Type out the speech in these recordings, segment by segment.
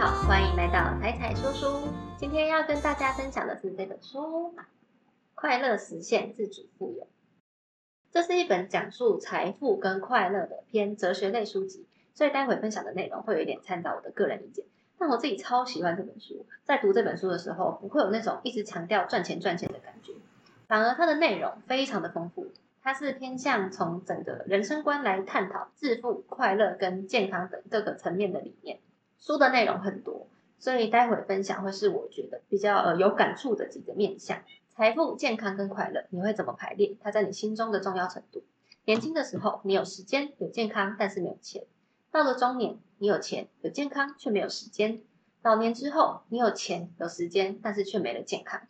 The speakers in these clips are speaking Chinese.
好，欢迎来到彩彩说书。今天要跟大家分享的是这本书《快乐实现自主富有》。这是一本讲述财富跟快乐的偏哲学类书籍，所以待会分享的内容会有一点参照我的个人意见。但我自己超喜欢这本书，在读这本书的时候，不会有那种一直强调赚钱赚钱的感觉，反而它的内容非常的丰富。它是偏向从整个人生观来探讨致富、快乐跟健康等各个层面的理念。书的内容很多，所以待会分享会是我觉得比较呃有感触的几个面向：财富、健康跟快乐，你会怎么排列？它在你心中的重要程度。年轻的时候，你有时间、有健康，但是没有钱；到了中年，你有钱、有健康，却没有时间；老年之后，你有钱、有时间，但是却没了健康。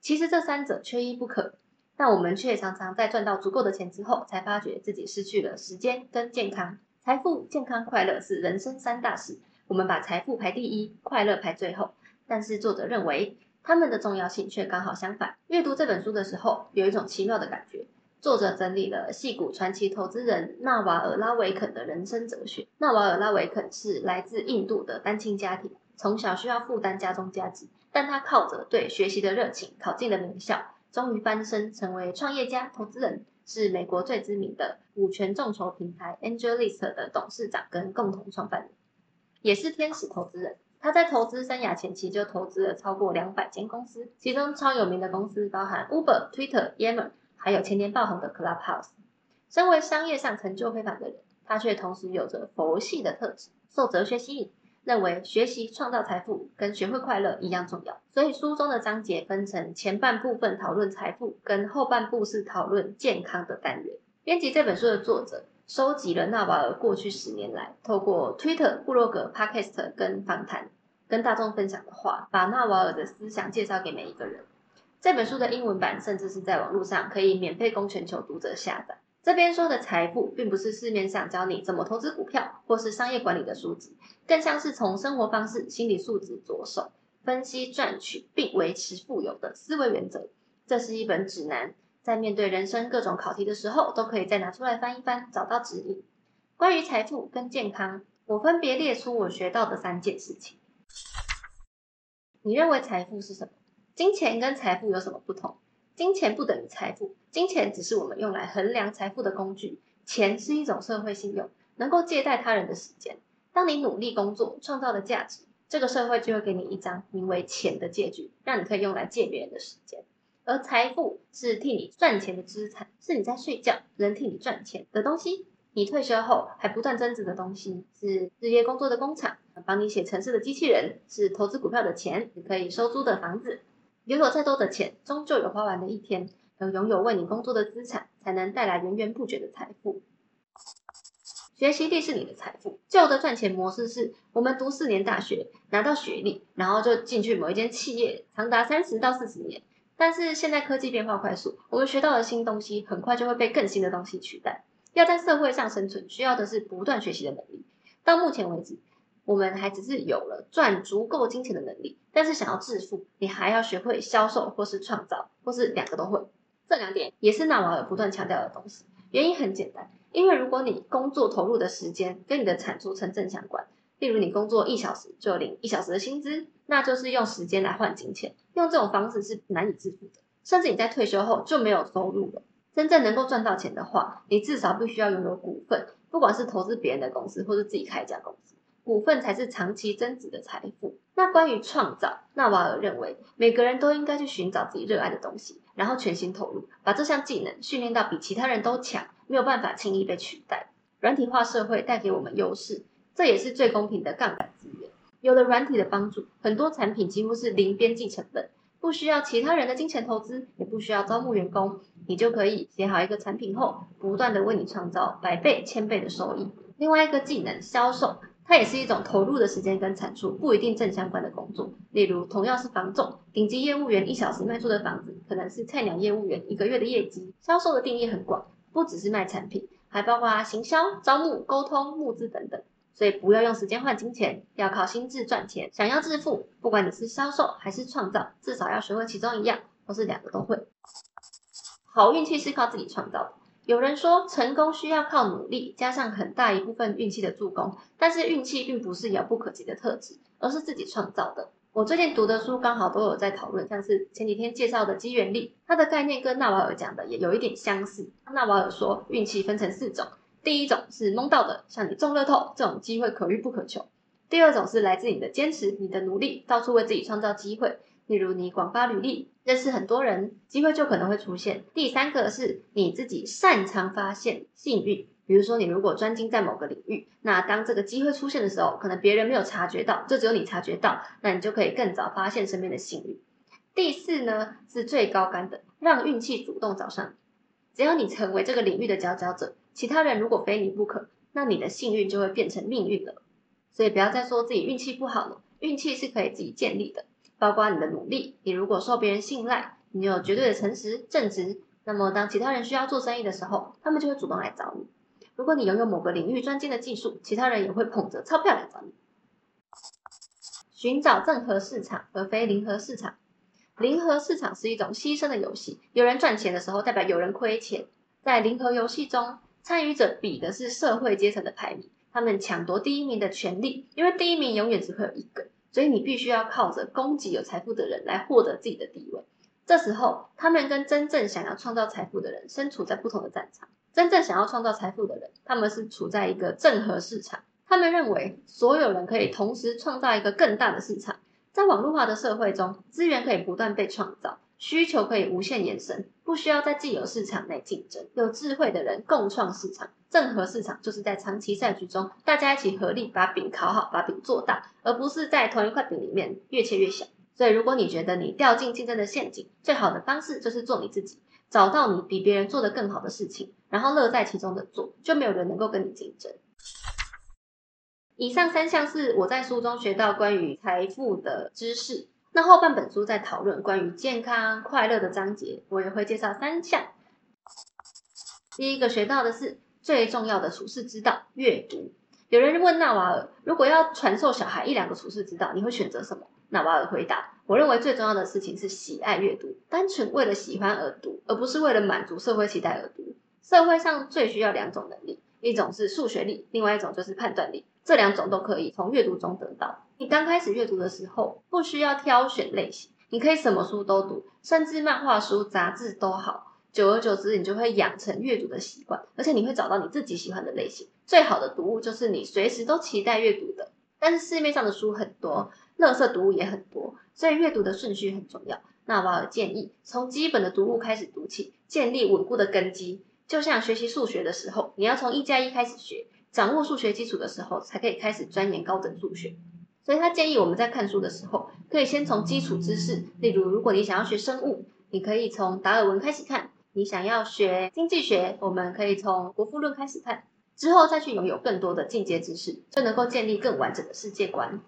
其实这三者缺一不可。但我们却常常在赚到足够的钱之后，才发觉自己失去了时间跟健康。财富、健康、快乐是人生三大事，我们把财富排第一，快乐排最后。但是作者认为，他们的重要性却刚好相反。阅读这本书的时候，有一种奇妙的感觉。作者整理了戏骨传奇投资人纳瓦尔拉维肯的人生哲学。纳瓦尔拉维肯是来自印度的单亲家庭，从小需要负担家中家计，但他靠着对学习的热情，考进了名校。终于翻身成为创业家、投资人，是美国最知名的股权众筹平台 Angelist 的董事长跟共同创办人，也是天使投资人。他在投资生涯前期就投资了超过两百间公司，其中超有名的公司包含 Uber、Twitter、Yammer，还有前年爆红的 Clubhouse。身为商业上成就非凡的人，他却同时有着佛系的特质，受哲学吸引。认为学习创造财富跟学会快乐一样重要，所以书中的章节分成前半部分讨论财富，跟后半部是讨论健康的单元。编辑这本书的作者收集了纳瓦尔过去十年来透过 Twitter、布洛格、Podcast 跟访谈跟大众分享的话，把纳瓦尔的思想介绍给每一个人。这本书的英文版甚至是在网络上可以免费供全球读者下载。这边说的财富，并不是市面上教你怎么投资股票或是商业管理的书籍，更像是从生活方式、心理素质着手，分析赚取并维持富有的思维原则。这是一本指南，在面对人生各种考题的时候，都可以再拿出来翻一翻，找到指引。关于财富跟健康，我分别列出我学到的三件事情。你认为财富是什么？金钱跟财富有什么不同？金钱不等于财富，金钱只是我们用来衡量财富的工具。钱是一种社会信用，能够借贷他人的时间。当你努力工作，创造了价值，这个社会就会给你一张名为钱的借据，让你可以用来借别人的时间。而财富是替你赚钱的资产，是你在睡觉，人替你赚钱的东西。你退休后还不断增值的东西，是日夜工作的工厂，帮你写程式的机器人，是投资股票的钱，你可以收租的房子。拥有再多的钱，终究有花完的一天。能拥有为你工作的资产，才能带来源源不绝的财富。学习力是你的财富。旧的赚钱模式是我们读四年大学，拿到学历，然后就进去某一间企业，长达三十到四十年。但是现在科技变化快速，我们学到的新东西，很快就会被更新的东西取代。要在社会上生存，需要的是不断学习的能力。到目前为止。我们还只是有了赚足够金钱的能力，但是想要致富，你还要学会销售或是创造，或是两个都会。这两点也是纳瓦尔不断强调的东西。原因很简单，因为如果你工作投入的时间跟你的产出成正相关，例如你工作一小时就领一小时的薪资，那就是用时间来换金钱。用这种方式是难以致富的，甚至你在退休后就没有收入了。真正能够赚到钱的话，你至少必须要拥有股份，不管是投资别人的公司，或是自己开一家公司。股份才是长期增值的财富。那关于创造，纳瓦尔认为每个人都应该去寻找自己热爱的东西，然后全心投入，把这项技能训练到比其他人都强，没有办法轻易被取代。软体化社会带给我们优势，这也是最公平的杠杆资源。有了软体的帮助，很多产品几乎是零边际成本，不需要其他人的金钱投资，也不需要招募员工，你就可以写好一个产品后，不断的为你创造百倍、千倍的收益。另外一个技能，销售。它也是一种投入的时间跟产出不一定正相关的工作。例如，同样是房仲，顶级业务员一小时卖出的房子，可能是菜鸟业务员一个月的业绩。销售的定义很广，不只是卖产品，还包括行销、招募、沟通、募资等等。所以，不要用时间换金钱，要靠心智赚钱。想要致富，不管你是销售还是创造，至少要学会其中一样，或是两个都会。好运气是靠自己创造的。有人说，成功需要靠努力，加上很大一部分运气的助攻。但是运气并不是遥不可及的特质，而是自己创造的。我最近读的书刚好都有在讨论，像是前几天介绍的机缘力，它的概念跟纳瓦尔讲的也有一点相似。纳瓦尔说，运气分成四种，第一种是蒙到的，像你中乐透这种机会可遇不可求；第二种是来自你的坚持、你的努力，到处为自己创造机会。例如你广发履历，认识很多人，机会就可能会出现。第三个是你自己擅长发现幸运，比如说你如果专精在某个领域，那当这个机会出现的时候，可能别人没有察觉到，就只有你察觉到，那你就可以更早发现身边的幸运。第四呢是最高干的，让运气主动找上你，只要你成为这个领域的佼佼者，其他人如果非你不可，那你的幸运就会变成命运了。所以不要再说自己运气不好了，运气是可以自己建立的。包括你的努力，你如果受别人信赖，你有绝对的诚实正直，那么当其他人需要做生意的时候，他们就会主动来找你。如果你拥有某个领域专精的技术，其他人也会捧着钞票来找你。寻找正和市场而非零和市场，零和市场是一种牺牲的游戏，有人赚钱的时候，代表有人亏钱。在零和游戏中，参与者比的是社会阶层的排名，他们抢夺第一名的权利，因为第一名永远只会有一个。所以你必须要靠着供给有财富的人来获得自己的地位。这时候，他们跟真正想要创造财富的人身处在不同的战场。真正想要创造财富的人，他们是处在一个正和市场。他们认为所有人可以同时创造一个更大的市场。在网络化的社会中，资源可以不断被创造。需求可以无限延伸，不需要在既有市场内竞争。有智慧的人共创市场，正和市场就是在长期赛局中，大家一起合力把饼烤好，把饼做大，而不是在同一块饼里面越切越小。所以，如果你觉得你掉进竞争的陷阱，最好的方式就是做你自己，找到你比别人做的更好的事情，然后乐在其中的做，就没有人能够跟你竞争。以上三项是我在书中学到关于财富的知识。那后半本书在讨论关于健康快乐的章节，我也会介绍三项。第一个学到的是最重要的处世之道——阅读。有人问纳瓦尔，如果要传授小孩一两个处世之道，你会选择什么？纳瓦尔回答：我认为最重要的事情是喜爱阅读，单纯为了喜欢而读，而不是为了满足社会期待而读。社会上最需要两种能力，一种是数学力，另外一种就是判断力。这两种都可以从阅读中得到。你刚开始阅读的时候，不需要挑选类型，你可以什么书都读，甚至漫画书、杂志都好。久而久之，你就会养成阅读的习惯，而且你会找到你自己喜欢的类型。最好的读物就是你随时都期待阅读的。但是市面上的书很多，垃圾读物也很多，所以阅读的顺序很重要。那瓦尔建议从基本的读物开始读起，建立稳固的根基。就像学习数学的时候，你要从一加一开始学。掌握数学基础的时候，才可以开始钻研高等数学。所以他建议我们在看书的时候，可以先从基础知识，例如如果你想要学生物，你可以从达尔文开始看；你想要学经济学，我们可以从《国富论》开始看，之后再去拥有更多的进阶知识，就能够建立更完整的世界观。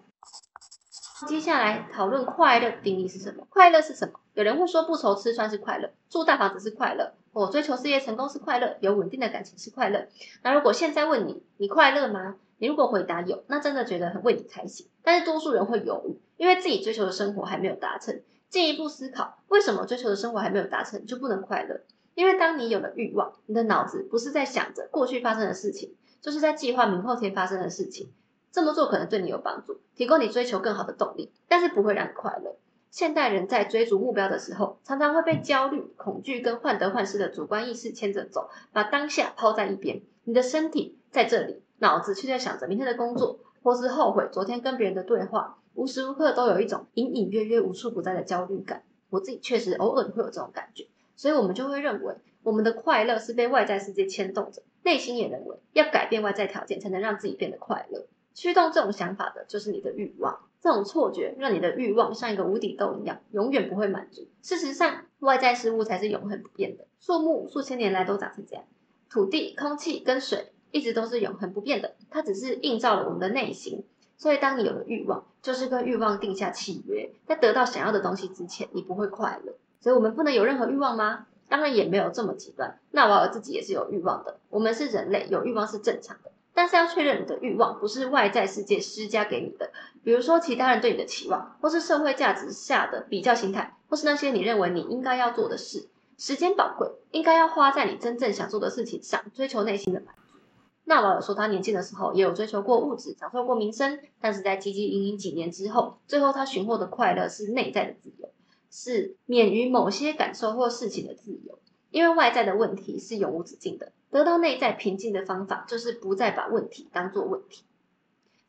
接下来讨论快乐定义是什么？快乐是什么？有人会说不愁吃穿是快乐，住大房子是快乐，我追求事业成功是快乐，有稳定的感情是快乐。那如果现在问你，你快乐吗？你如果回答有，那真的觉得很为你开心。但是多数人会犹豫，因为自己追求的生活还没有达成。进一步思考，为什么追求的生活还没有达成就不能快乐？因为当你有了欲望，你的脑子不是在想着过去发生的事情，就是在计划明后天发生的事情。这么做可能对你有帮助，提供你追求更好的动力，但是不会让你快乐。现代人在追逐目标的时候，常常会被焦虑、恐惧跟患得患失的主观意识牵着走，把当下抛在一边。你的身体在这里，脑子却在想着明天的工作，或是后悔昨天跟别人的对话，无时无刻都有一种隐隐约约、无处不在的焦虑感。我自己确实偶尔会有这种感觉，所以我们就会认为我们的快乐是被外在世界牵动着，内心也认为要改变外在条件才能让自己变得快乐。驱动这种想法的就是你的欲望，这种错觉让你的欲望像一个无底洞一样，永远不会满足。事实上，外在事物才是永恒不变的。树木数千年来都长成这样，土地、空气跟水一直都是永恒不变的，它只是映照了我们的内心。所以，当你有了欲望，就是跟欲望定下契约，在得到想要的东西之前，你不会快乐。所以我们不能有任何欲望吗？当然也没有这么极端。纳瓦尔自己也是有欲望的，我们是人类，有欲望是正常的。但是要确认你的欲望不是外在世界施加给你的，比如说其他人对你的期望，或是社会价值下的比较心态，或是那些你认为你应该要做的事，时间宝贵，应该要花在你真正想做的事情上，追求内心的满足。那老友说，他年轻的时候也有追求过物质，享受过名声，但是在汲汲营营几年之后，最后他寻获的快乐是内在的自由，是免于某些感受或事情的自由。因为外在的问题是永无止境的，得到内在平静的方法就是不再把问题当做问题。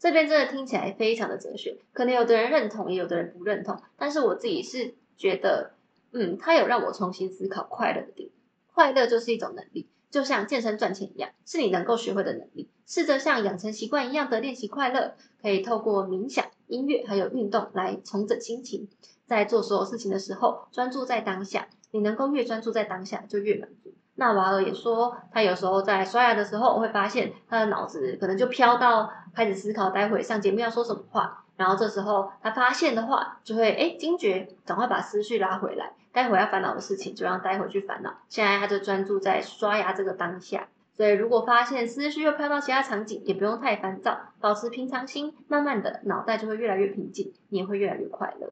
这边真的听起来非常的哲学，可能有的人认同，也有的人不认同。但是我自己是觉得，嗯，它有让我重新思考快乐的定义。快乐就是一种能力，就像健身赚钱一样，是你能够学会的能力。试着像养成习惯一样的练习快乐，可以透过冥想、音乐还有运动来重整心情。在做所有事情的时候，专注在当下。你能够越专注在当下，就越满足。那瓦尔也说，他有时候在刷牙的时候，会发现他的脑子可能就飘到开始思考，待会上节目要说什么话。然后这时候他发现的话，就会哎惊觉，赶快把思绪拉回来，待会要烦恼的事情就让待会去烦恼。现在他就专注在刷牙这个当下。所以如果发现思绪又飘到其他场景，也不用太烦躁，保持平常心，慢慢的脑袋就会越来越平静，你也会越来越快乐。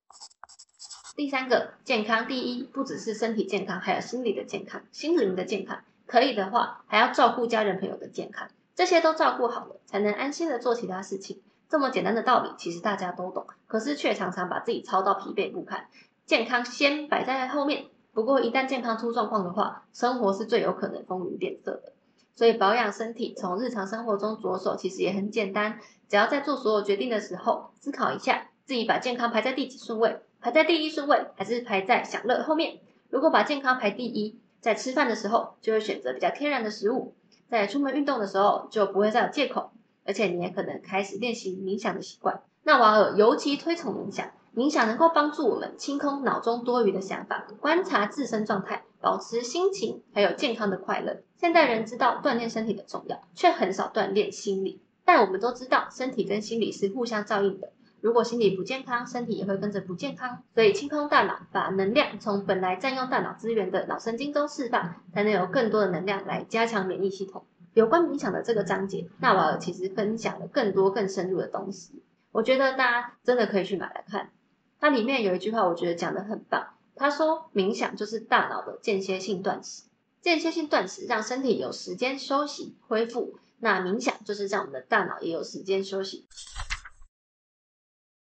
第三个健康第一，不只是身体健康，还有心理的健康、心灵的健康。可以的话，还要照顾家人朋友的健康，这些都照顾好了，才能安心的做其他事情。这么简单的道理，其实大家都懂，可是却常常把自己操到疲惫不堪。健康先摆在后面，不过一旦健康出状况的话，生活是最有可能风云变色的。所以保养身体，从日常生活中着手，其实也很简单，只要在做所有决定的时候，思考一下自己把健康排在第几顺位。排在第一顺位，还是排在享乐后面？如果把健康排第一，在吃饭的时候就会选择比较天然的食物，在出门运动的时候就不会再有借口，而且你也可能开始练习冥想的习惯。那瓦尔尤其推崇冥想，冥想能够帮助我们清空脑中多余的想法，观察自身状态，保持心情还有健康的快乐。现代人知道锻炼身体的重要，却很少锻炼心理，但我们都知道身体跟心理是互相照应的。如果心理不健康，身体也会跟着不健康。所以清空大脑，把能量从本来占用大脑资源的脑神经中释放，才能有更多的能量来加强免疫系统。有关冥想的这个章节，纳瓦尔其实分享了更多更深入的东西。我觉得大家真的可以去买来看。它里面有一句话，我觉得讲的很棒。他说，冥想就是大脑的间歇性断食，间歇性断食让身体有时间休息恢复。那冥想就是让我们的大脑也有时间休息。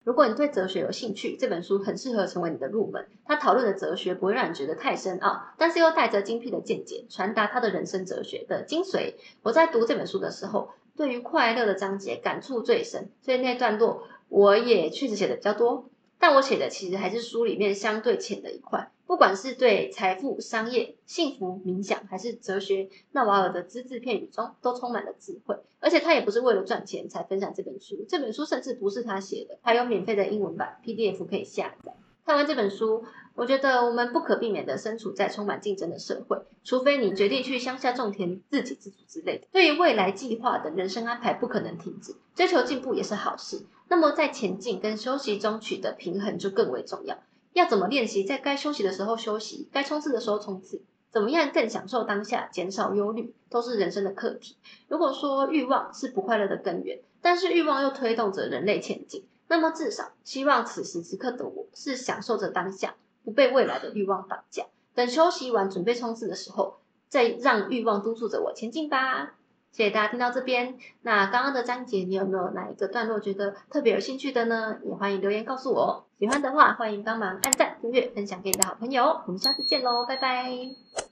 如果你对哲学有兴趣，这本书很适合成为你的入门。他讨论的哲学不会让你觉得太深奥，但是又带着精辟的见解，传达他的人生哲学的精髓。我在读这本书的时候，对于快乐的章节感触最深，所以那段落我也确实写的比较多。但我写的其实还是书里面相对浅的一块。不管是对财富、商业、幸福、冥想，还是哲学，纳瓦尔的只字片语中都充满了智慧。而且他也不是为了赚钱才分享这本书，这本书甚至不是他写的，还有免费的英文版 PDF 可以下载。看完这本书，我觉得我们不可避免的身处在充满竞争的社会，除非你决定去乡下种田、自给自足之类的。对于未来计划的人生安排，不可能停止，追求进步也是好事。那么在前进跟休息中取得平衡就更为重要。要怎么练习在该休息的时候休息，该冲刺的时候冲刺？怎么样更享受当下，减少忧虑，都是人生的课题。如果说欲望是不快乐的根源，但是欲望又推动着人类前进，那么至少希望此时此刻的我是享受着当下，不被未来的欲望绑架。等休息完准备冲刺的时候，再让欲望督促着我前进吧。谢谢大家听到这边。那刚刚的章节，你有没有哪一个段落觉得特别有兴趣的呢？也欢迎留言告诉我。喜欢的话，欢迎帮忙按赞、订阅、分享给你的好朋友。我们下次见喽，拜拜。